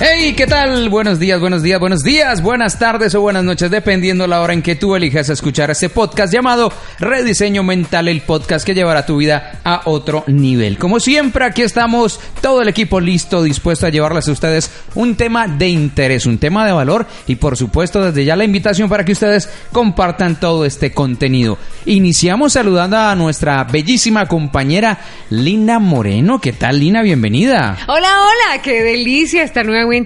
Hey, ¿qué tal? Buenos días, buenos días, buenos días, buenas tardes o buenas noches, dependiendo la hora en que tú elijas escuchar este podcast llamado Rediseño Mental, el podcast que llevará tu vida a otro nivel. Como siempre, aquí estamos, todo el equipo listo, dispuesto a llevarles a ustedes un tema de interés, un tema de valor y por supuesto desde ya la invitación para que ustedes compartan todo este contenido. Iniciamos saludando a nuestra bellísima compañera Lina Moreno. ¿Qué tal, Lina? Bienvenida. Hola, hola, qué delicia estar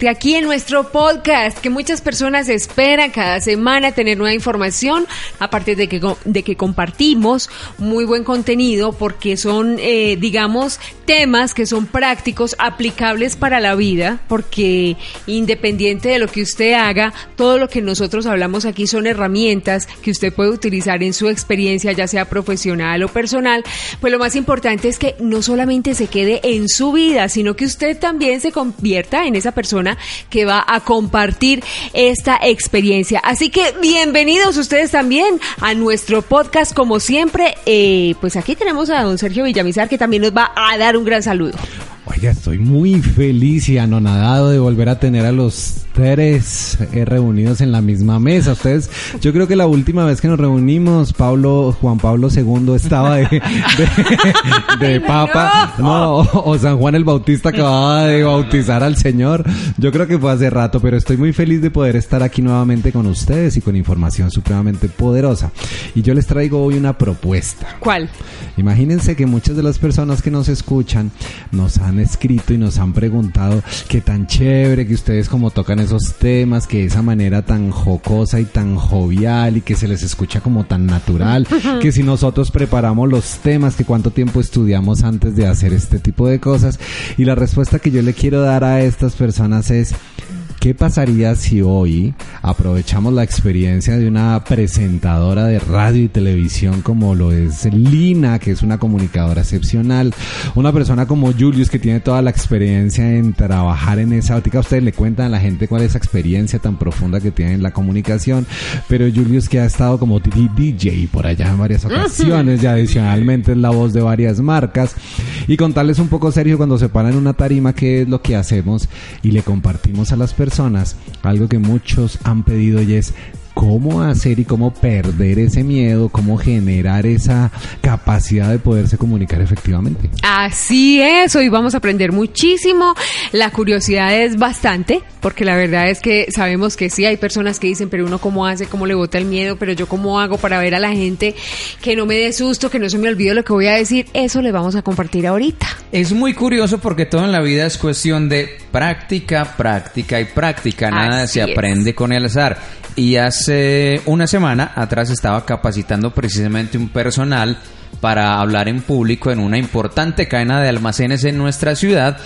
aquí en nuestro podcast que muchas personas esperan cada semana tener nueva información, aparte de que, de que compartimos muy buen contenido porque son, eh, digamos, temas que son prácticos, aplicables para la vida, porque independiente de lo que usted haga, todo lo que nosotros hablamos aquí son herramientas que usted puede utilizar en su experiencia, ya sea profesional o personal, pues lo más importante es que no solamente se quede en su vida, sino que usted también se convierta en esa persona que va a compartir esta experiencia. Así que bienvenidos ustedes también a nuestro podcast, como siempre. Eh, pues aquí tenemos a don Sergio Villamizar que también nos va a dar un gran saludo. Oiga, estoy muy feliz y anonadado de volver a tener a los tres eh, reunidos en la misma mesa. Ustedes, yo creo que la última vez que nos reunimos, Pablo, Juan Pablo II estaba de, de, de papa, no, o, o San Juan el Bautista acababa de bautizar al Señor. Yo creo que fue hace rato, pero estoy muy feliz de poder estar aquí nuevamente con ustedes y con información supremamente poderosa. Y yo les traigo hoy una propuesta. ¿Cuál? Imagínense que muchas de las personas que nos escuchan nos han escrito y nos han preguntado qué tan chévere que ustedes como tocan esos temas, que esa manera tan jocosa y tan jovial y que se les escucha como tan natural, que si nosotros preparamos los temas, que cuánto tiempo estudiamos antes de hacer este tipo de cosas. Y la respuesta que yo le quiero dar a estas personas es... ¿Qué pasaría si hoy aprovechamos la experiencia de una presentadora de radio y televisión como lo es Lina, que es una comunicadora excepcional, una persona como Julius que tiene toda la experiencia en trabajar en esa óptica? Ustedes le cuentan a la gente cuál es esa experiencia tan profunda que tiene en la comunicación, pero Julius que ha estado como DJ por allá en varias ocasiones y adicionalmente es la voz de varias marcas. Y contarles un poco Sergio cuando se para en una tarima qué es lo que hacemos y le compartimos a las personas personas. Algo que muchos han pedido y es cómo hacer y cómo perder ese miedo, cómo generar esa capacidad de poderse comunicar efectivamente. Así es, hoy vamos a aprender muchísimo. La curiosidad es bastante, porque la verdad es que sabemos que sí, hay personas que dicen, pero uno cómo hace, cómo le bota el miedo, pero yo cómo hago para ver a la gente que no me dé susto, que no se me olvide lo que voy a decir. Eso le vamos a compartir ahorita. Es muy curioso porque todo en la vida es cuestión de práctica, práctica y práctica. Nada Así se aprende con el azar. Y hace una semana atrás estaba capacitando precisamente un personal para hablar en público en una importante cadena de almacenes en nuestra ciudad.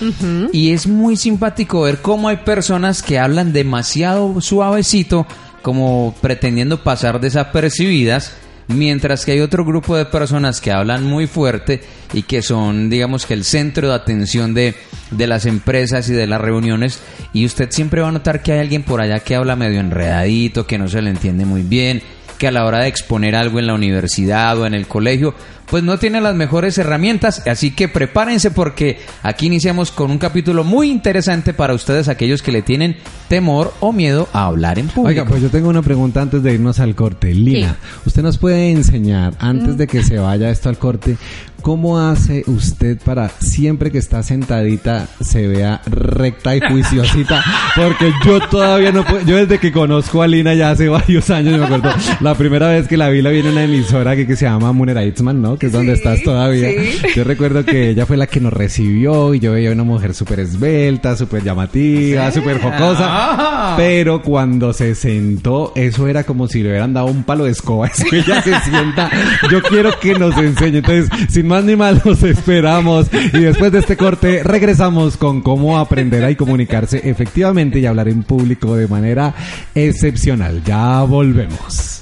Y es muy simpático ver cómo hay personas que hablan demasiado suavecito como pretendiendo pasar desapercibidas mientras que hay otro grupo de personas que hablan muy fuerte y que son, digamos que el centro de atención de, de las empresas y de las reuniones y usted siempre va a notar que hay alguien por allá que habla medio enredadito, que no se le entiende muy bien, que a la hora de exponer algo en la universidad o en el colegio, pues no tiene las mejores herramientas, así que prepárense porque aquí iniciamos con un capítulo muy interesante para ustedes, aquellos que le tienen temor o miedo a hablar en público. Oiga, pues yo tengo una pregunta antes de irnos al corte. Lina, ¿usted nos puede enseñar, antes de que se vaya esto al corte, cómo hace usted para siempre que está sentadita se vea recta y juiciosita? Porque yo todavía no puedo, yo desde que conozco a Lina ya hace varios años, me acuerdo, la primera vez que la vi la vi en una emisora que, que se llama Munera Itzman, ¿no? Que es donde Sí, estás todavía. sí. Yo recuerdo que ella fue la que nos recibió y yo veía una mujer súper esbelta, súper llamativa, súper jocosa. Ah. Pero cuando se sentó, eso era como si le hubieran dado un palo de escoba. Es que ella se sienta. Yo quiero que nos enseñe. Entonces, sin más ni más, nos esperamos. Y después de este corte, regresamos con cómo aprender a y comunicarse efectivamente y hablar en público de manera excepcional. Ya volvemos.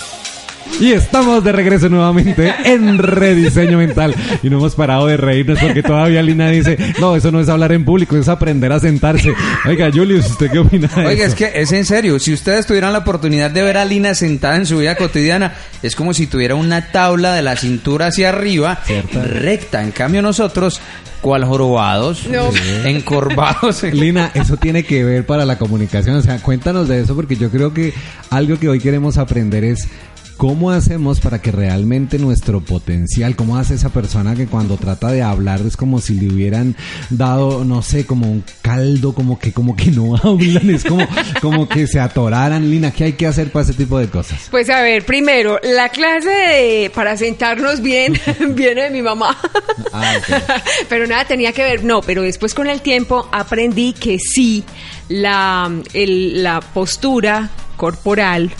Y estamos de regreso nuevamente en Rediseño Mental. Y no hemos parado de reírnos porque todavía Lina dice, no, eso no es hablar en público, es aprender a sentarse. Oiga, Julius, ¿usted qué opina de Oiga, eso? es que es en serio. Si ustedes tuvieran la oportunidad de ver a Lina sentada en su vida cotidiana, es como si tuviera una tabla de la cintura hacia arriba, Cierto. recta. En cambio, nosotros, cual jorobados, No. encorvados. Lina, eso tiene que ver para la comunicación. O sea, cuéntanos de eso porque yo creo que algo que hoy queremos aprender es cómo hacemos para que realmente nuestro potencial, cómo hace esa persona que cuando trata de hablar es como si le hubieran dado, no sé, como un caldo, como que, como que no hablan, es como, como que se atoraran. Lina, ¿qué hay que hacer para ese tipo de cosas? Pues a ver, primero, la clase de- para sentarnos bien viene de mi mamá. Ah, pero nada tenía que ver, no, pero después con el tiempo aprendí que sí, la, el- la postura corporal,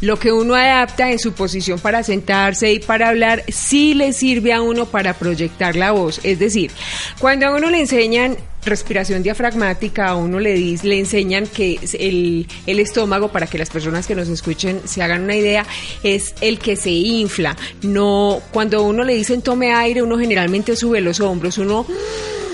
lo que uno adapta en su posición para sentarse y para hablar, sí le sirve a uno para proyectar la voz. Es decir, cuando a uno le enseñan respiración diafragmática, a uno le, dis- le enseñan que el, el estómago, para que las personas que nos escuchen se hagan una idea, es el que se infla. No, cuando a uno le dicen tome aire, uno generalmente sube los hombros, uno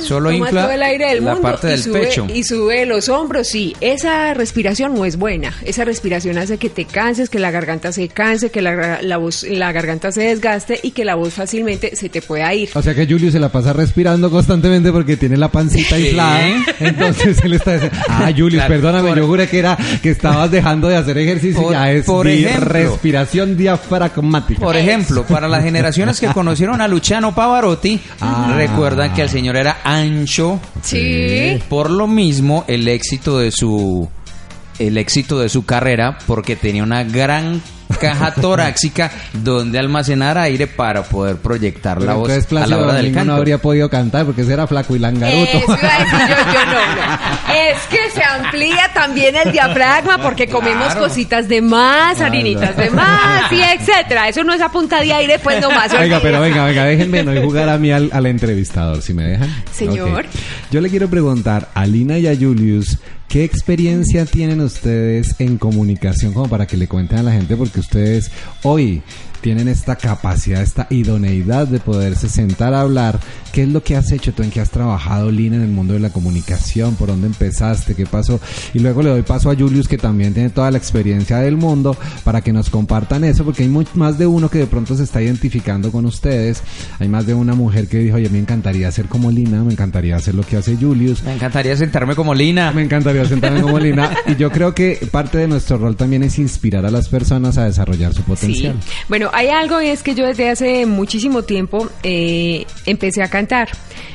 Solo toma infla todo el aire del la mundo parte y del sube, pecho. y sube los hombros, sí. Esa respiración no es buena. Esa respiración hace que te canses, que la garganta se canse, que la, la voz, la garganta se desgaste y que la voz fácilmente se te pueda ir. O sea que Julius se la pasa respirando constantemente porque tiene la pancita Sí. inflada. Entonces él está diciendo, ah, Julius, Claro, perdóname, por- yo juré que era que estabas dejando de hacer ejercicio. Por- ya es por di- ejemplo. respiración diafragmática. Por ejemplo, para las generaciones que conocieron a Luciano Pavarotti, Ah. recuerdan que el señor era ancho. Sí. Por lo mismo, el éxito de su el éxito de su carrera porque tenía una gran caja torácica donde almacenar aire para poder proyectar Pero la voz entonces a la hora del canto. no habría podido cantar porque ese era flaco y langaruto. Eso iba a decir yo, yo no, no. Es que se amplía también el diafragma porque comemos Claro. cositas de más, harinitas de más y etcétera. Eso no es a punta de aire, pues nomás. Oiga, pero venga, venga, déjenme no jugar a mí al, al entrevistador, si me dejan. Señor. Yo le quiero preguntar a Lina y a Julius, ¿qué experiencia tienen ustedes en comunicación como para que le cuenten a la gente? Porque ustedes hoy tienen esta capacidad, esta idoneidad de poderse sentar a hablar. ¿Qué es lo que has hecho tú? ¿En qué has trabajado, Lina, en el mundo de la comunicación? ¿Por dónde empezaste? ¿Qué pasó? Y luego le doy paso a Julius, que también tiene toda la experiencia del mundo, para que nos compartan eso, porque hay mu- más de uno que de pronto se está identificando con ustedes. Hay más de una mujer que dijo, oye, me encantaría ser como Lina, me encantaría hacer lo que hace Julius. Me encantaría sentarme como Lina. Me encantaría sentarme como Lina. Y yo creo que parte de nuestro rol también es inspirar a las personas a desarrollar su potencial. Sí. Bueno, hay algo y es que yo desde hace muchísimo tiempo eh, empecé a cantar.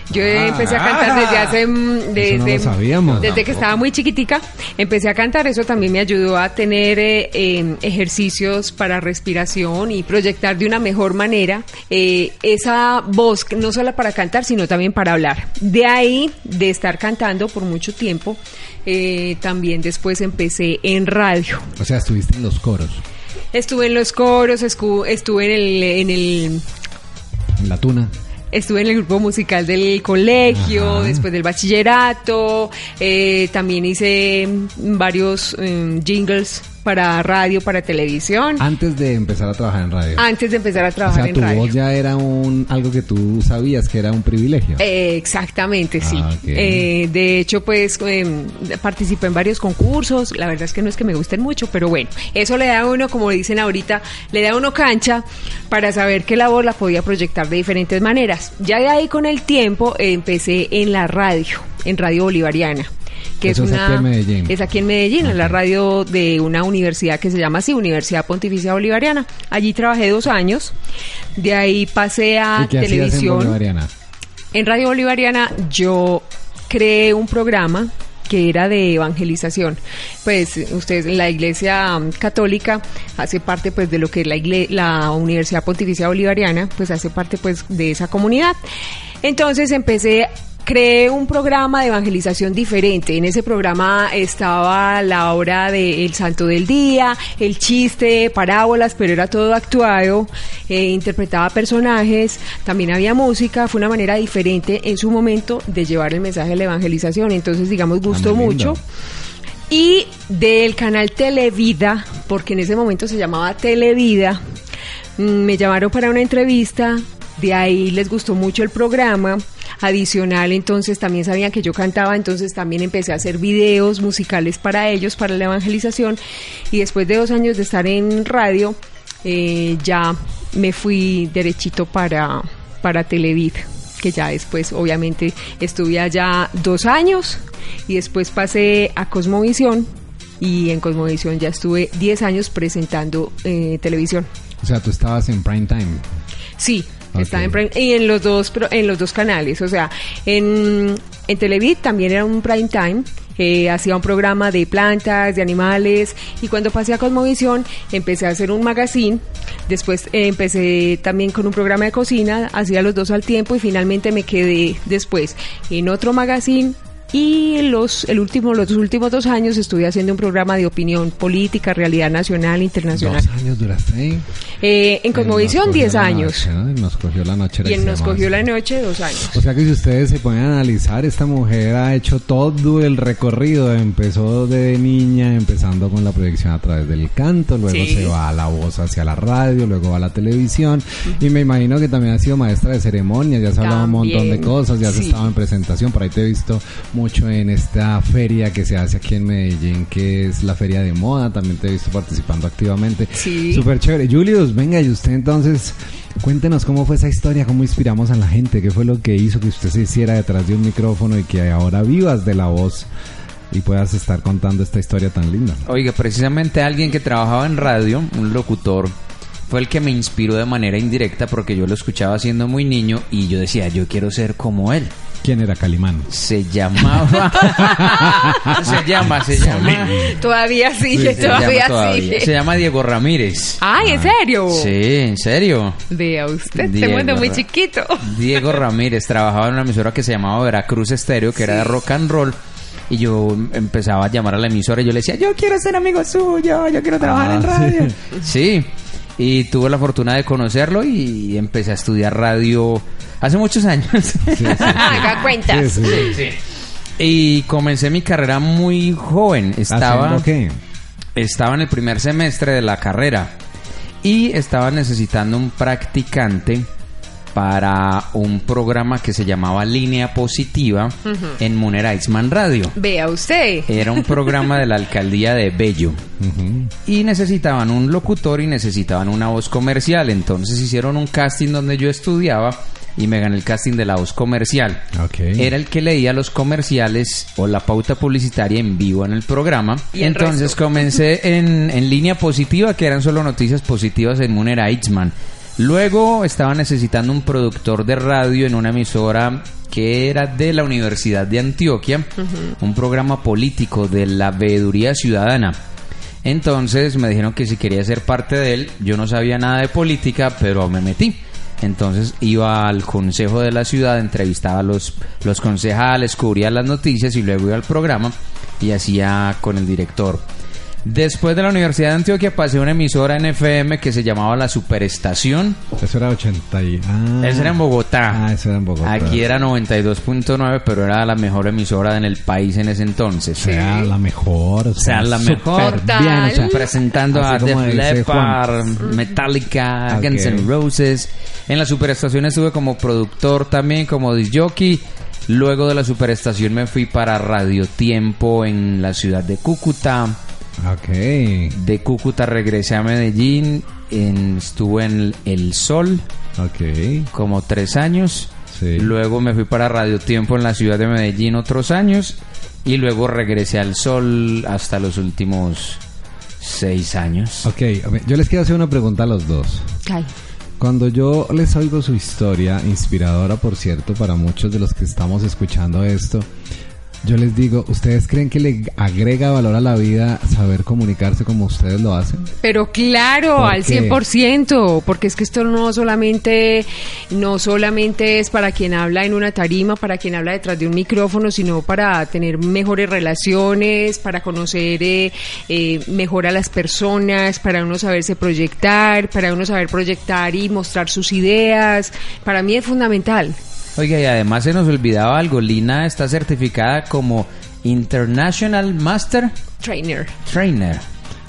Yo Ah. empecé a cantar desde hace mm, Eso desde, no lo sabíamos. desde que estaba muy chiquitica. Empecé a cantar. Eso también me ayudó a tener eh, eh, ejercicios para respiración y proyectar de una mejor manera eh, esa voz, no solo para cantar, sino también para hablar. De ahí, de estar cantando por mucho tiempo, eh, también después empecé en radio. O sea, estuviste en los coros, Estuve en los coros, estuve en el, en el en la tuna. Estuve en el grupo musical del colegio, Ajá. después del bachillerato, eh, también hice varios mm, jingles para radio, para televisión, Antes de empezar a trabajar en radio. antes de empezar a o trabajar sea, en tu radio. voz ya era un algo que tú sabías que era un privilegio. Eh, exactamente, sí. Ah. Eh, de hecho, pues em, participé en varios concursos. La verdad es que no es que me gusten mucho, pero bueno, eso le da a uno, como dicen ahorita, le da a uno cancha para saber que la voz la podía proyectar de diferentes maneras. Ya de ahí con el tiempo eh, empecé en la radio, en Radio Bolivariana. Que Eso es, una, aquí en Medellín. Es aquí en Medellín, en la radio de una universidad que se llama así, Universidad Pontificia Bolivariana. Allí trabajé dos años. De ahí pasé a ¿Y qué hacías en televisión. Bolivariana? En Radio Bolivariana yo creé un programa que era de evangelización. Pues ustedes, la Iglesia Católica hace parte pues de lo que es la, igle- la Universidad Pontificia Bolivariana, pues hace parte pues de esa comunidad. Entonces empecé creé un programa de evangelización diferente. En ese programa estaba la hora del santo del día, el chiste, parábolas, pero era todo actuado, eh, interpretaba personajes, también había música, fue una manera diferente en su momento de llevar el mensaje de la evangelización. Entonces, digamos, gustó Ah, lindo. mucho. Y del canal Televida, porque en ese momento se llamaba Televida, mm, me llamaron para una entrevista, de ahí les gustó mucho el programa. Adicional, entonces también sabían que yo cantaba, entonces también empecé a hacer videos musicales para ellos, para la evangelización. Y después de dos años de estar en radio, eh, ya me fui derechito para, para Televida que ya después obviamente estuve allá dos años y después pasé a Cosmovisión y en Cosmovisión ya estuve 10 años presentando eh, televisión. O sea, tú estabas en prime time. Sí, Ok. estaba en prime- y en los dos en los dos canales, o sea, en en Televid también era un prime time. eh, hacía un programa de plantas, de animales y cuando pasé a Cosmovisión empecé a hacer un magazine, después eh, empecé también con un programa de cocina, hacía los dos al tiempo y finalmente me quedé después en otro magazine y los el último los últimos dos años estuve haciendo un programa de opinión política, realidad nacional, internacional. Dos años duraste. Eh, en Cosmovisión cogió 10 la años. noche, ¿no? Y nos cogió la noche. Y en Nos cogió la noche dos años. O sea que si ustedes se ponen a analizar, esta mujer ha hecho todo el recorrido. Empezó de niña, empezando con la proyección a través del canto, luego Sí. se va a la voz hacia la radio, luego va a la televisión. Y me imagino que también ha sido maestra de ceremonias, ya se ha hablado un montón de cosas, ya se sí. estaba en presentación. Por ahí te he visto mucho en esta feria que se hace aquí en Medellín, que es la feria de moda. También te he visto participando activamente. Sí. Súper chévere. Julius, venga, y usted entonces, cuéntenos cómo fue esa historia, cómo inspiramos a la gente, qué fue lo que hizo que usted se hiciera detrás de un micrófono y que ahora vivas de la voz y puedas estar contando esta historia tan linda. Oiga, precisamente alguien que trabajaba en radio, un locutor, fue el que me inspiró de manera indirecta porque yo lo escuchaba siendo muy niño y yo decía, yo quiero ser como él. ¿Quién era Calimán? Se llamaba... se llama, se llama... Todavía sigue, se llama todavía, todavía. sigue. Se llama Diego Ramírez. Ay, ¿en serio? Sí, en serio. Vea usted, Diego mundo muy chiquito. Diego Ramírez trabajaba en una emisora que se llamaba Veracruz Estéreo, que era de rock and roll. Y yo empezaba a llamar a la emisora y yo le decía, yo quiero ser amigo suyo, yo quiero trabajar Ah, en radio. sí. Sí. Y tuve la fortuna de conocerlo y empecé a estudiar radio hace muchos años. Sí, sí, sí. Haga cuentas. Sí, sí. y comencé mi carrera muy joven. Estaba, estaba en el primer semestre de la carrera. y estaba necesitando un practicante para un programa que se llamaba Línea Positiva en Munera Iceman Radio. Vea usted. Era un programa de la alcaldía de Bello. Y necesitaban un locutor y necesitaban una voz comercial. Entonces hicieron un casting donde yo estudiaba y me gané el casting de la voz comercial. Ok. Era el que leía los comerciales o la pauta publicitaria en vivo en el programa. Y el Entonces resto. comencé en, en línea positiva, que eran solo noticias positivas en Munera Itzman. Luego estaba necesitando un productor de radio en una emisora que era de la Universidad de Antioquia, un programa político de la veeduría ciudadana. Entonces me dijeron que si quería ser parte de él, yo no sabía nada de política, pero me metí. Entonces iba al consejo de la ciudad, entrevistaba a los, los concejales, cubría las noticias y luego iba al programa y hacía con el director. Después de la Universidad de Antioquia pasé a una emisora en FM que se llamaba La Superestación. Eso era 80 y... Ah, Esa era en Bogotá. Ah, eso era en Bogotá. Aquí era 92.9, pero era la mejor emisora en el país en ese entonces. Sea la mejor. O sea, la mejor. bien, o sea, presentando a Def Leppard. Metallica, Ok. Guns N' Roses. En la superestación estuve como productor también, como disc jockey. Luego de la superestación me fui para Radio Tiempo en la ciudad de Cúcuta. Ok. De Cúcuta regresé a Medellín. en- estuve en El Sol Ok. como tres años. Sí. Luego me fui para Radio Tiempo en la ciudad de Medellín otros años. Y luego regresé al Sol hasta los últimos seis años. Ok, yo les quiero hacer una pregunta a los dos. Ay. Cuando yo les oigo su historia, inspiradora por cierto para muchos de los que estamos escuchando esto, yo les digo, ¿ustedes creen que le agrega valor a la vida saber comunicarse como ustedes lo hacen? Pero claro, ¿Por al qué? 100%, porque es que esto no solamente no solamente es para quien habla en una tarima, para quien habla detrás de un micrófono, sino para tener mejores relaciones, para conocer eh, eh, mejor a las personas, para uno saberse proyectar, para uno saber proyectar y mostrar sus ideas. Para mí es fundamental. Oiga, y además se nos olvidaba algo. Lina está certificada como International Master Trainer. Trainer.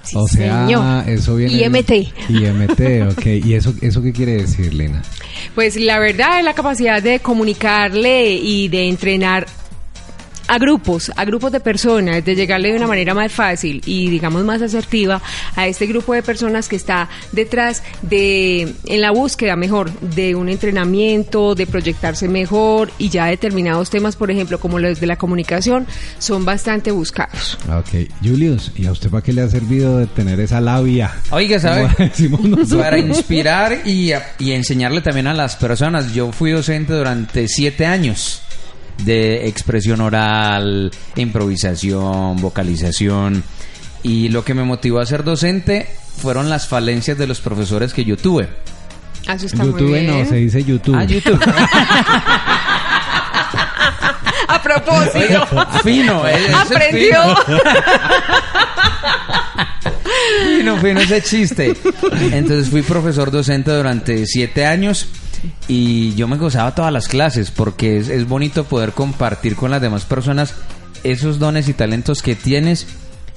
Sí, o sea, señor. eso viene... IMT. IMT, ok. ¿Y eso, eso qué quiere decir, Lina? Pues la verdad es la capacidad de comunicarle y de entrenar a grupos, a grupos de personas, de llegarle de una manera más fácil y digamos más asertiva a este grupo de personas que está detrás de, en la búsqueda mejor de un entrenamiento, de proyectarse mejor y ya determinados temas, por ejemplo, como los de la comunicación, son bastante buscados. Ok. Julius, ¿y a usted para qué le ha servido de tener esa labia? Oiga, ¿sabe? Para inspirar y, y enseñarle también a las personas. Yo fui docente durante siete años de expresión oral, improvisación, vocalización. Y lo que me motivó a ser docente fueron las falencias de los profesores que yo tuve. Ah, Eso está muy YouTube bien. no, se dice YouTube. Ah, YouTube. A propósito. Fino, eh, Aprendió. Fino, fino ese chiste. Entonces fui profesor docente durante siete años y yo me gozaba todas las clases porque es, es bonito poder compartir con las demás personas esos dones y talentos que tienes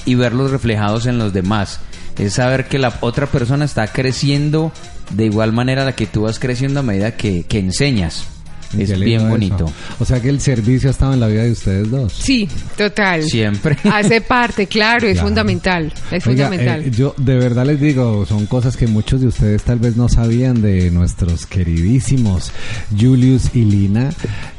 y verlos reflejados en los demás. Es saber que la otra persona está creciendo de igual manera a la que tú vas creciendo a medida que, que enseñas. Es bien eso. bonito. O sea que el servicio ha estado en la vida de ustedes dos. Sí, total. Siempre. Hace parte, claro, es Claro. fundamental. Es Oiga, fundamental. eh, yo de verdad les digo, son cosas que muchos de ustedes tal vez no sabían de nuestros queridísimos Julius y Lina.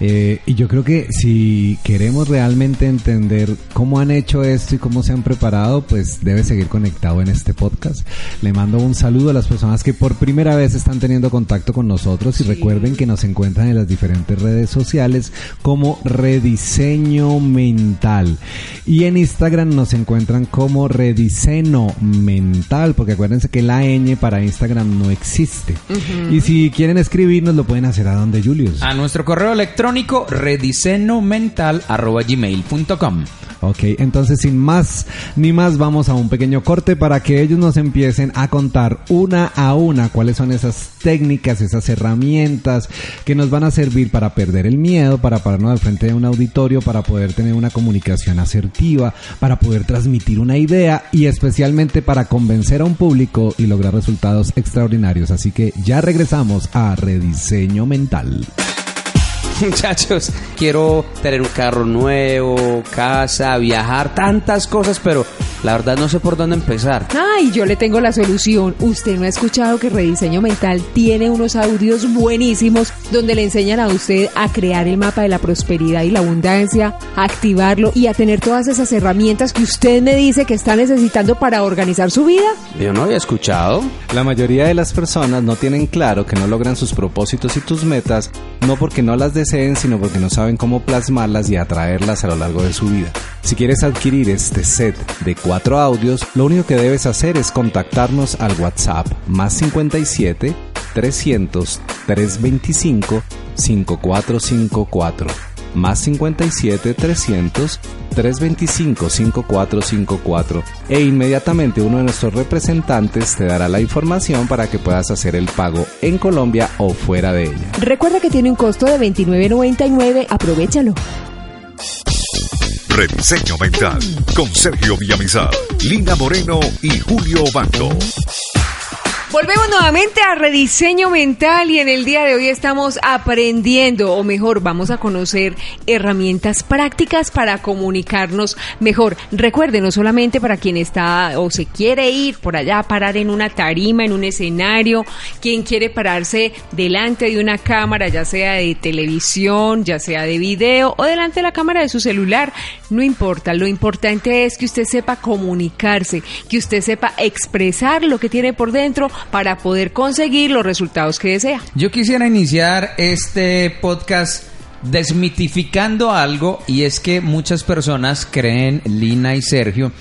Eh, y yo creo que si queremos realmente entender cómo han hecho esto y cómo se han preparado, pues debe seguir conectado en este podcast. Le mando un saludo a las personas que por primera vez están teniendo contacto con nosotros y recuerden que nos encuentran en las diferentes redes sociales como Rediseño Mental. Y en Instagram nos encuentran como Rediseño Mental, porque acuérdense que la ñ para Instagram no existe. Y si quieren escribirnos, lo pueden hacer a donde Julius. A nuestro correo electrónico redisenomental.gmail.com Ok, entonces sin más ni más vamos a un pequeño corte para que ellos nos empiecen a contar una a una cuáles son esas técnicas, esas herramientas que nos van a servir para perder el miedo, para pararnos al frente de un auditorio, para poder tener una comunicación asertiva, para poder transmitir una idea y especialmente para convencer a un público y lograr resultados extraordinarios. Así que ya regresamos a Rediseño Mental. Muchachos, quiero tener un carro nuevo, casa, viajar, tantas cosas, pero la verdad no sé por dónde empezar. Ay, yo le tengo la solución. Usted no ha escuchado que Rediseño Mental tiene unos audios buenísimos donde le enseñan a usted a crear el mapa de la prosperidad y la abundancia, a activarlo y a tener todas esas herramientas que usted me dice que está necesitando para organizar su vida. Yo no había escuchado. La mayoría de las personas no tienen claro que no logran sus propósitos y tus metas, no porque no las deseen, sino porque no saben cómo plasmarlas y atraerlas a lo largo de su vida. Si quieres adquirir este set de cuatro audios, lo único que debes hacer es contactarnos al WhatsApp más 57 300 325 5454 más 57 300 325 5454 e inmediatamente uno de nuestros representantes te dará la información para que puedas hacer el pago en Colombia o fuera de ella. Recuerda que tiene un costo de $29.99. Aprovechalo. Rediseño Mental con Sergio Villamizar, Lina Moreno y Julio Bando. Volvemos nuevamente a rediseño mental y en el día de hoy estamos aprendiendo, o mejor, vamos a conocer herramientas prácticas para comunicarnos mejor. Recuerden, no solamente para quien está o se quiere ir por allá a parar en una tarima, en un escenario, quien quiere pararse delante de una cámara, ya sea de televisión, ya sea de video o delante de la cámara de su celular, no importa. Lo importante es que usted sepa comunicarse, que usted sepa expresar lo que tiene por dentro para poder conseguir los resultados que desea. Yo quisiera iniciar este podcast desmitificando algo y es que muchas personas creen, Lina y Sergio,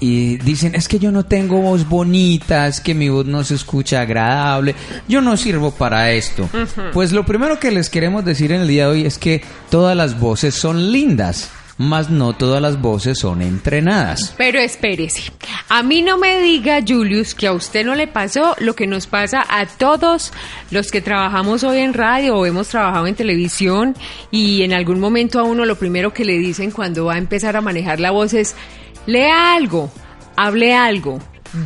y dicen, es que yo no tengo voz bonita, es que mi voz no se escucha agradable, yo no sirvo para esto. Pues lo primero que les queremos decir en el día de hoy es que todas las voces son lindas, mas no todas las voces son entrenadas. Pero espérese, a mí no me diga, Julius, que a usted no le pasó lo que nos pasa a todos los que trabajamos hoy en radio o hemos trabajado en televisión y en algún momento a uno lo primero que le dicen cuando va a empezar a manejar la voz es, lea algo, hable algo.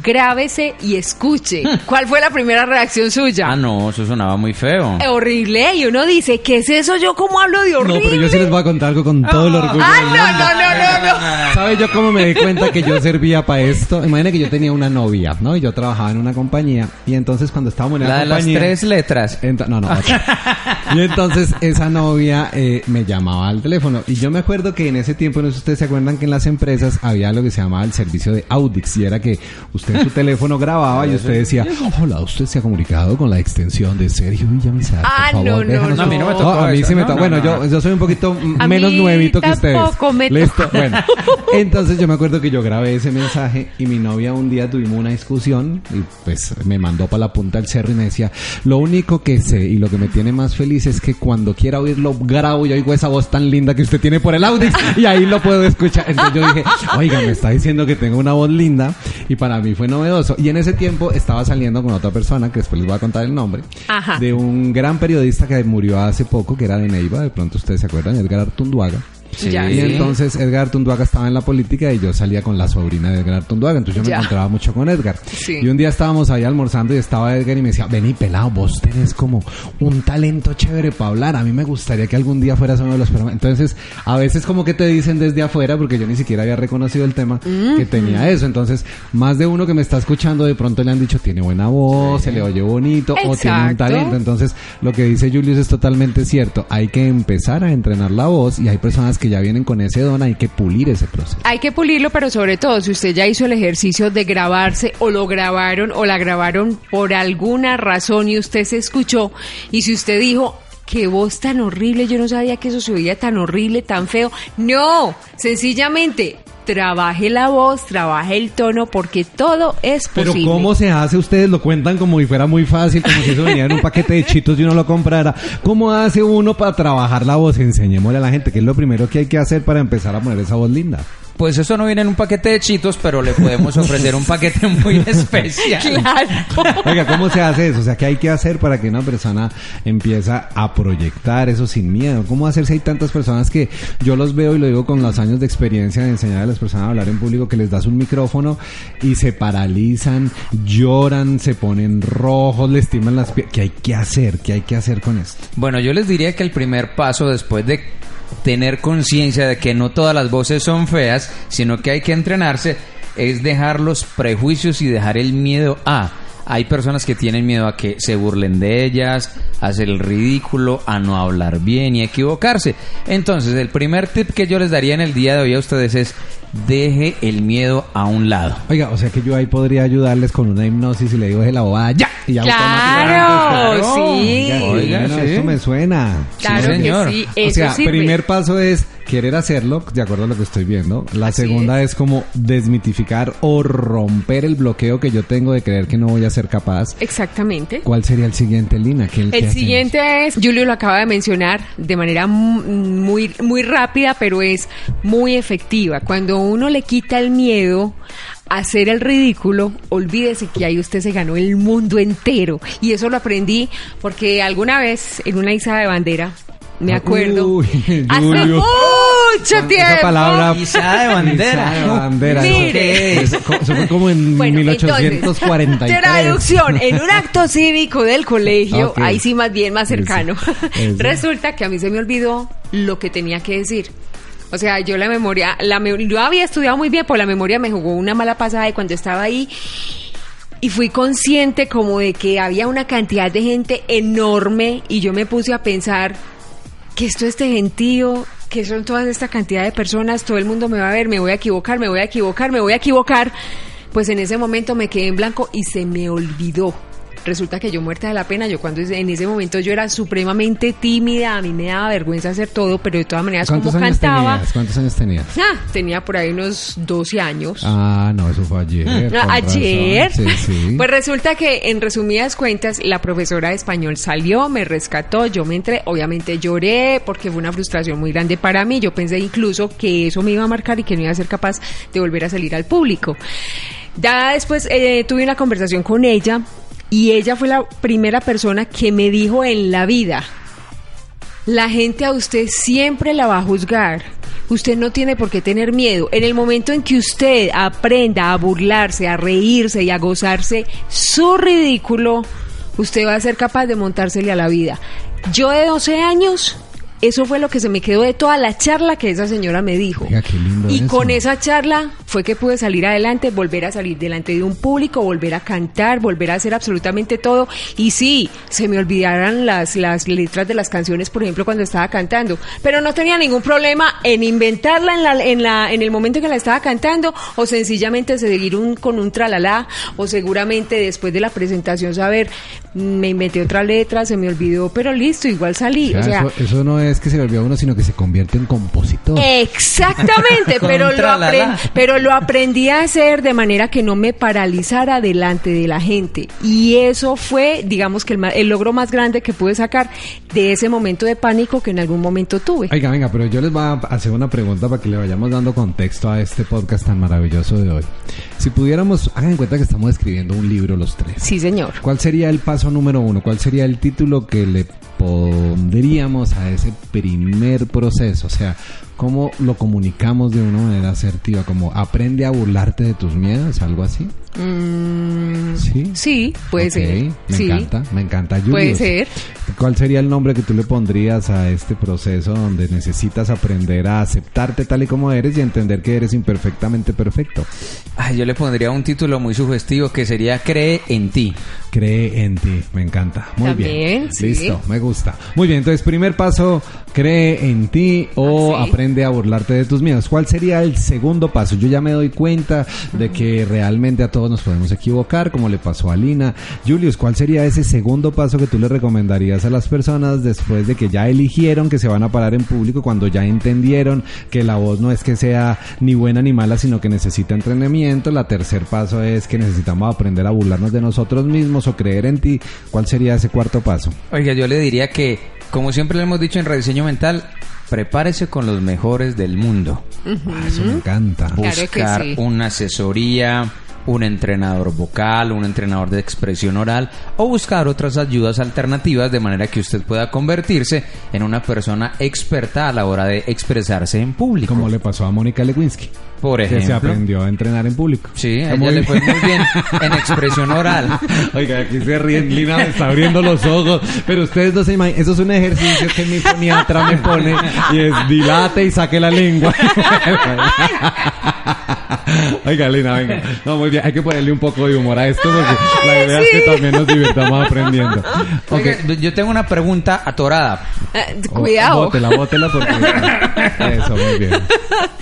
Grábese y escuche. ¿Cuál fue la primera reacción suya? Ah, no, eso sonaba muy feo. Horrible. Y uno dice, ¿qué es eso? ¿Yo cómo hablo de horrible? No, pero yo sí les voy a contar algo con todo el orgullo. Ah, del no, mundo. no, no, no, no. ¿Sabe yo cómo me di cuenta que yo servía para esto? Imagina que yo tenía una novia, ¿no? Y yo trabajaba en una compañía. Y entonces cuando estábamos en la, La de las compañía... tres letras. No, no. otra. y entonces esa novia eh, me llamaba al teléfono. Y yo me acuerdo que en ese tiempo, no sé si ustedes se acuerdan que en las empresas había lo que se llamaba el servicio de Audix. Y era que usted en su teléfono grababa y usted decía, hola, usted se ha comunicado con la extensión de Sergio Villamizar. Por Ah, favor, no, no, déjanos-". no. A mí no me tocó a mí sí me No, tocó. no, Bueno, no. yo, yo soy un poquito menos nuevito que ustedes. tampoco me Listo. Bueno, entonces yo me acuerdo que yo grabé ese mensaje y mi novia un día tuvimos una discusión y pues me mandó para la punta del cerro y me decía, lo único que sé y lo que me tiene más feliz es que cuando quiera oírlo grabo y oigo esa voz tan linda que usted tiene por el audio y ahí lo puedo escuchar. Entonces yo dije, oiga, me está diciendo que tengo una voz linda y para mí fue novedoso. Y en ese tiempo estaba saliendo con otra persona que después les voy a contar el nombre Ajá. de un gran periodista que murió hace poco que era de Neiva, de pronto ustedes se acuerdan, Edgar Artunduaga. Sí. Y entonces Edgar Artunduaga estaba en la política y yo salía con la sobrina de Edgar Artunduaga, entonces yo me Ya. encontraba mucho con Edgar. Sí. Y un día estábamos ahí almorzando y estaba Edgar y me decía, vení pelado, vos tenés como un talento chévere para hablar, a mí me gustaría que algún día fueras uno de los programas. Entonces, a veces como que te dicen desde afuera, porque yo ni siquiera había reconocido el tema, que tenía eso. Entonces, más de uno que me está escuchando de pronto le han dicho, tiene buena voz, se le oye bonito, o tiene un talento. Entonces, lo que dice Julius es totalmente cierto. Hay que empezar a entrenar la voz y hay personas que ya vienen con ese don, hay que pulir ese proceso. Hay que pulirlo, pero sobre todo, si usted ya hizo el ejercicio de grabarse o lo grabaron o la grabaron por alguna razón y usted se escuchó y si usted dijo, qué voz tan horrible, yo no sabía que eso se oía tan horrible, tan feo. No, sencillamente trabaje la voz, trabaje el tono, porque todo es Pero posible. ¿cómo se hace? Ustedes lo cuentan como si fuera muy fácil, como si eso venía en un paquete de chitos y uno lo comprara. ¿Cómo hace uno para trabajar la voz? Enseñémosle a la gente que es lo primero que hay que hacer para empezar a poner esa voz linda. Pues eso no viene en un paquete de chitos, pero le podemos ofrecer un paquete muy especial. Claro. Oiga, ¿cómo se hace eso? O sea, ¿qué hay que hacer para que una persona empieza a proyectar eso sin miedo? ¿Cómo hacer si hay tantas personas que yo los veo y lo digo con los años de experiencia de enseñar a las personas a hablar en público que les das un micrófono y se paralizan, lloran, se ponen rojos, les timan las piernas? ¿Qué hay que hacer? ¿Qué hay que hacer con esto? Bueno, yo les diría que el primer paso después de tener conciencia de que no todas las voces son feas, sino que hay que entrenarse, es dejar los prejuicios y dejar el miedo a. Hay personas que tienen miedo a que se burlen de ellas, a hacer el ridículo, a no hablar bien y a equivocarse. Entonces, el primer tip que yo les daría en el día de hoy a ustedes es deje el miedo a un lado. Oiga, o sea que yo ahí podría ayudarles con una hipnosis y le digo de la bobada ya y ya Claro, automáticamente- sí. Oiga, Oiga, bueno, sí. esto me suena. Claro Sí, que señor. O sea, sirve. primer paso es querer hacerlo, de acuerdo a lo que estoy viendo. La Así segunda es. como desmitificar o romper el bloqueo que yo tengo de creer que no voy a ser capaz. Exactamente. ¿Cuál sería el siguiente, Lina? ¿Qué- qué El hacemos? siguiente es, Julio lo acaba de mencionar de manera mu- muy, muy rápida, pero es muy efectiva. Cuando uno le quita el miedo a hacer el ridículo, olvídese que ahí usted se ganó el mundo entero. Y eso lo aprendí porque alguna vez en una isla de bandera, me acuerdo, Uy, hace Julio. mucho Esa tiempo. palabra. Izada de bandera. Izada de bandera. Mire. Eso, fue como en Bueno, 1843. entonces, traducción, en un acto cívico del colegio, ahí sí más bien más cercano, Eso, eso. resulta que a mí se me olvidó lo que tenía que decir. O sea, yo la memoria, la me- yo había estudiado muy bien, pero la memoria me jugó una mala pasada y cuando estaba ahí y fui consciente como de que había una cantidad de gente enorme y yo me puse a pensar que esto es este gentío, que son toda esta cantidad de personas, todo el mundo me va a ver, me voy a equivocar, me voy a equivocar, me voy a equivocar. Pues en ese momento me quedé en blanco y se me olvidó. Resulta que yo muerta de la pena, yo cuando en ese momento yo era supremamente tímida, a mí me daba vergüenza hacer todo, pero de todas maneras como ¿Cuántos años cantaba, tenías? ¿Cuántos años tenías? ah, tenía por ahí unos 12 años. Ah, no, eso fue ayer. Ah, Ayer. razón. Sí, sí. Pues resulta que en resumidas cuentas la profesora de español salió, me rescató, yo me entré, obviamente lloré porque fue una frustración muy grande para mí, yo pensé incluso que eso me iba a marcar y que no iba a ser capaz de volver a salir al público. Ya después eh, tuve una conversación con ella y ella fue la primera persona que me dijo en la vida, la gente a usted siempre la va a juzgar. Usted no tiene por qué tener miedo. En el momento en que usted aprenda a burlarse, a reírse y a gozarse su ridículo, usted va a ser capaz de montársele a la vida. Yo de 12 años, eso fue lo que se me quedó de toda la charla que esa señora me dijo. Oiga, qué lindo y eso. con esa charla fue que pude salir adelante, volver a salir delante de un público, volver a cantar, volver a hacer absolutamente todo. Y sí, se me olvidaran las, las letras de las canciones, por ejemplo, cuando estaba cantando. Pero no tenía ningún problema en inventarla en, la, en, la, en el momento en que la estaba cantando o sencillamente seguir un, con un tralala o seguramente después de la presentación saber, me inventé otra letra, se me olvidó, pero listo, igual salí. O O sea, sea, eso, eso no es que se a uno, sino que se convierte en compositor. Exactamente, pero lo, pero aprendí a hacer de manera que no me paralizara delante de la gente. Y eso fue, digamos que el, el logro más grande que pude sacar de ese momento de pánico que en algún momento tuve. Oiga, venga, pero yo les voy a hacer una pregunta para que le vayamos dando contexto a este podcast tan maravilloso de hoy. Si pudiéramos, hagan en cuenta que estamos escribiendo un libro los tres. Sí, señor. ¿Cuál sería el paso número uno? ¿Cuál sería el título que le pondríamos a ese primer proceso? O sea, ¿cómo lo comunicamos de una manera asertiva? Como aprende a burlarte de tus miedos, algo así. Mm, Sí. sí, puede ser. Me sí, encanta, me encanta. puede Julius, ser. ¿Cuál sería el nombre que tú le pondrías a este proceso donde necesitas aprender a aceptarte tal y como eres y entender que eres imperfectamente perfecto? Ay, yo le pondría un título muy sugestivo que sería Cree en ti. Cree en ti, me encanta. Muy También, bien. sí. Listo, me gusta. Muy bien, entonces primer paso, cree en ti o Ah, sí. aprende a burlarte de tus miedos. ¿Cuál sería el segundo paso? Yo ya me doy cuenta de que realmente a todos nos podemos equivocar, como le pasó a Lina. Julius, ¿cuál sería ese segundo paso que tú le recomendarías a las personas después de que ya eligieron que se van a parar en público, cuando ya entendieron que la voz no es que sea ni buena ni mala, sino que necesita entrenamiento? La tercer paso es que necesitamos aprender a burlarnos de nosotros mismos o creer en ti. ¿Cuál sería ese cuarto paso? Oiga, yo le diría que, como siempre le hemos dicho en Rediseño Mental, prepárese con los mejores del mundo. Ah, eso me encanta. Claro Buscar sí. una asesoría, un entrenador vocal, un entrenador de expresión oral o buscar otras ayudas alternativas de manera que usted pueda convertirse en una persona experta a la hora de expresarse en público. Como le pasó a Mónica Lewinsky. Por Que se ejemplo. aprendió a entrenar en público. Sí, a ella muy le fue bien. muy bien en expresión oral. Oiga, aquí se ríen, Lina me está abriendo los ojos, pero ustedes no se imaginan, eso es un ejercicio que mi foniatra me pone y es dilate y saque la lengua. Oiga, Lina, venga. No, muy bien, hay que ponerle un poco de humor a esto porque la idea es que también nos divirtamos aprendiendo. Ok. Oiga, yo tengo una pregunta atorada. Eh, Oh, cuidado. Bótela, bótela porque... Eso, muy bien.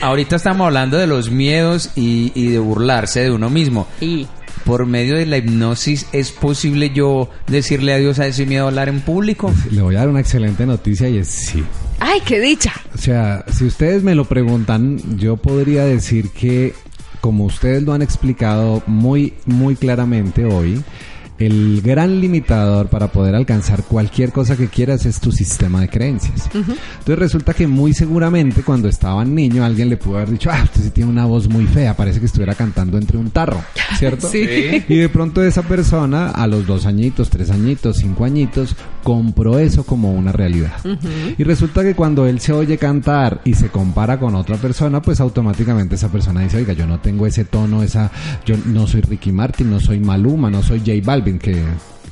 Ahorita estamos hablando de los miedos y, y de burlarse de uno mismo. Y Por medio de la hipnosis, ¿es posible yo decirle adiós a ese miedo a hablar en público? Le voy a dar una excelente noticia y es sí. ay, qué dicha. O sea, si ustedes me lo preguntan, yo podría decir que, como ustedes lo han explicado muy, muy claramente hoy, el gran limitador para poder alcanzar cualquier cosa que quieras es tu sistema de creencias. Entonces resulta que muy seguramente cuando estaba niño alguien le pudo haber dicho, ah, usted sí tiene una voz muy fea, parece que estuviera cantando entre un tarro, ¿cierto? Sí. Y de pronto esa persona a los dos añitos, tres añitos, cinco añitos, compró eso como una realidad. Y resulta que cuando él se oye cantar y se compara con otra persona, pues automáticamente esa persona dice, oiga, yo no tengo ese tono, esa, yo no soy Ricky Martin, no soy Maluma, no soy J Balvin, que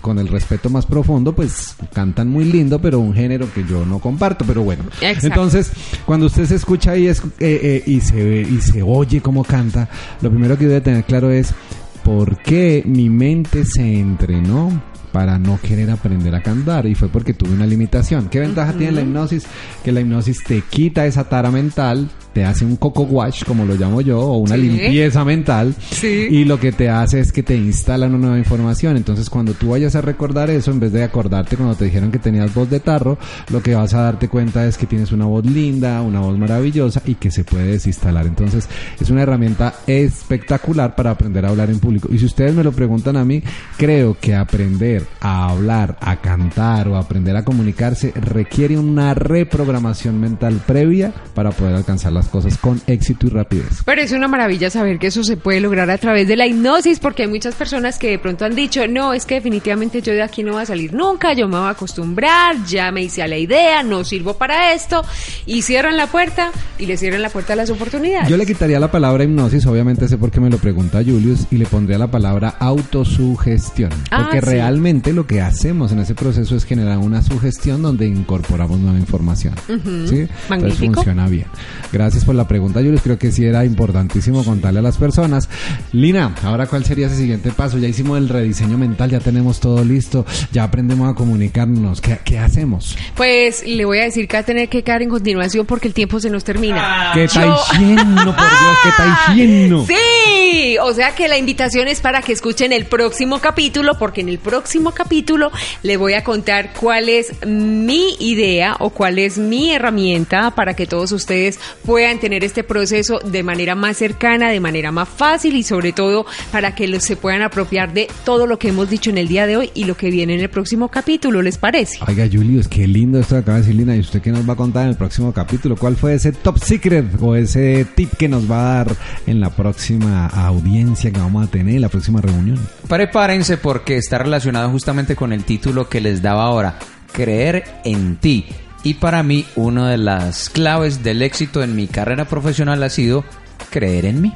con el respeto más profundo, pues cantan muy lindo, pero un género que yo no comparto, pero bueno. Exacto. Entonces, cuando usted se escucha y, es- eh, eh, y, se ve, y se oye cómo canta, lo primero que debe tener claro es por qué mi mente se entrenó para no querer aprender a cantar y fue porque tuve una limitación. ¿Qué ventaja tiene la hipnosis? Que la hipnosis te quita esa tara mental, te hace un coco wash, como lo llamo yo, o una Sí. limpieza mental, Sí. y lo que te hace es que te instala una nueva información. Entonces, cuando tú vayas a recordar eso, en vez de acordarte cuando te dijeron que tenías voz de tarro, lo que vas a darte cuenta es que tienes una voz linda, una voz maravillosa y que se puede desinstalar. Entonces, es una herramienta espectacular para aprender a hablar en público. Y si ustedes me lo preguntan a mí, creo que aprender a hablar, a cantar o aprender a comunicarse requiere una reprogramación mental previa para poder alcanzar las cosas con éxito y rapidez. Pero es una maravilla saber que eso se puede lograr a través de la hipnosis, porque hay muchas personas que de pronto han dicho, no, es que definitivamente yo de aquí no voy a salir nunca, yo me voy a acostumbrar, ya me hice a la idea, no sirvo para esto, y cierran la puerta y le cierran la puerta a las oportunidades. Yo le quitaría la palabra hipnosis, obviamente sé por qué me lo pregunta Julius, y le pondría la palabra autosugestión. Ah, porque sí. realmente lo que hacemos en ese proceso es generar una sugestión donde incorporamos nueva información. ¿sí? Entonces Magnífico. funciona bien. Gracias por la pregunta, Julius. Creo que sí era importantísimo contarle a las personas. Lina, ahora cuál sería ese siguiente paso? Ya hicimos el rediseño mental, ya tenemos todo listo, ya aprendemos a comunicarnos. ¿Qué, qué hacemos? Pues le voy a decir que va a tener que quedar en continuación porque el tiempo se nos termina. ¿Qué Yo- está por Dios? ¿Qué está diciendo? Sí, o sea que la invitación es para que escuchen el próximo capítulo, porque en el próximo capítulo le voy a contar cuál es mi idea o cuál es mi herramienta para que todos ustedes puedan tener este proceso de manera más cercana, de manera más fácil y sobre todo para que los- se puedan apropiar de todo lo que hemos dicho en el día de hoy y lo que viene en el próximo capítulo, ¿les parece? Oiga, Julius, qué lindo esto que acaba de decir Lina. ¿Y usted qué nos va a contar en el próximo capítulo? ¿Cuál fue ese top secret o ese tip que nos va a dar en la próxima audiencia que vamos a tener, en la próxima reunión? Prepárense porque está relacionado justamente con el título que les daba ahora, creer en ti. Y para mí, una de las claves del éxito en mi carrera profesional ha sido creer en mí.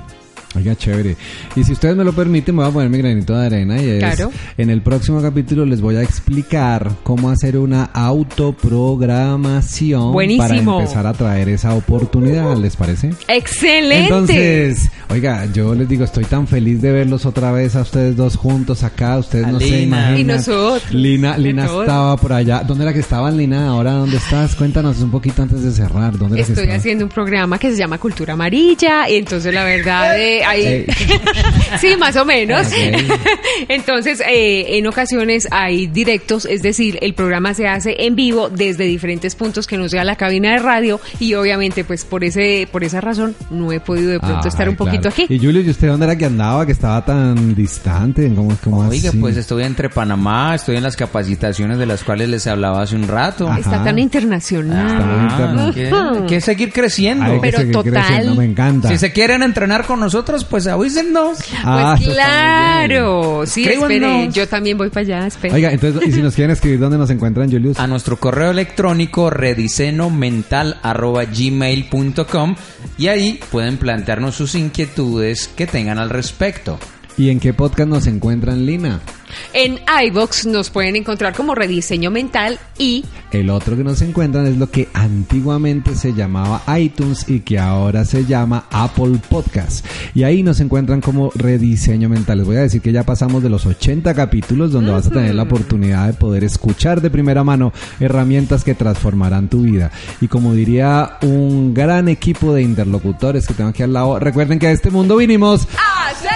Oiga, chévere. Y si ustedes me lo permiten, me voy a poner mi granito de arena y es Claro. en el próximo capítulo les voy a explicar cómo hacer una autoprogramación Buenísimo. para empezar a traer esa oportunidad, ¿les parece? Excelente. Entonces, oiga, yo les digo, estoy tan feliz de verlos otra vez a ustedes dos juntos acá. Ustedes A no se imaginan. Y nosotros. Lina, Lina estaba por allá. ¿Dónde era que estaban, Lina? Ahora, ¿dónde estás? Cuéntanos un poquito antes de cerrar. ¿Dónde era que Estoy haciendo un programa que se llama Cultura Amarilla y entonces la verdad eh, ahí sí más o menos entonces eh, en ocasiones hay directos es decir el programa se hace en vivo desde diferentes puntos que no sea la cabina de radio y obviamente pues por ese por esa razón no he podido de pronto estar un poquito claro. aquí Y Julio, ¿y usted dónde era que andaba? Que estaba tan distante. ¿Cómo, cómo Oiga, así? pues estoy entre Panamá, estoy en las capacitaciones de las cuales les hablaba hace un rato. Ah, está tan internacional Está muy interno. hay que, hay que seguir creciendo. Hay que Pero seguir total. creciendo, me encanta. Si se quieren entrenar con nosotros, pues avísennos. Ah, pues bien. claro sí espere yo también voy para allá espere Oiga, entonces, y si nos quieren escribir, ¿dónde nos encuentran, Julius? A nuestro correo electrónico redisenomental.gmail.com y ahí pueden plantearnos sus inquietudes que tengan al respecto. ¿Y en qué podcast nos encuentran, Lina? En iBox nos pueden encontrar como Rediseño Mental y El otro que nos encuentran es lo que antiguamente se llamaba iTunes y que ahora se llama Apple Podcast. Y ahí nos encuentran como rediseño mental. Les voy a decir que ya pasamos de los 80 capítulos donde vas a tener la oportunidad de poder escuchar de primera mano herramientas que transformarán tu vida. Y como diría un gran equipo de interlocutores que tengo aquí al lado, recuerden que a este mundo vinimos ¡A ser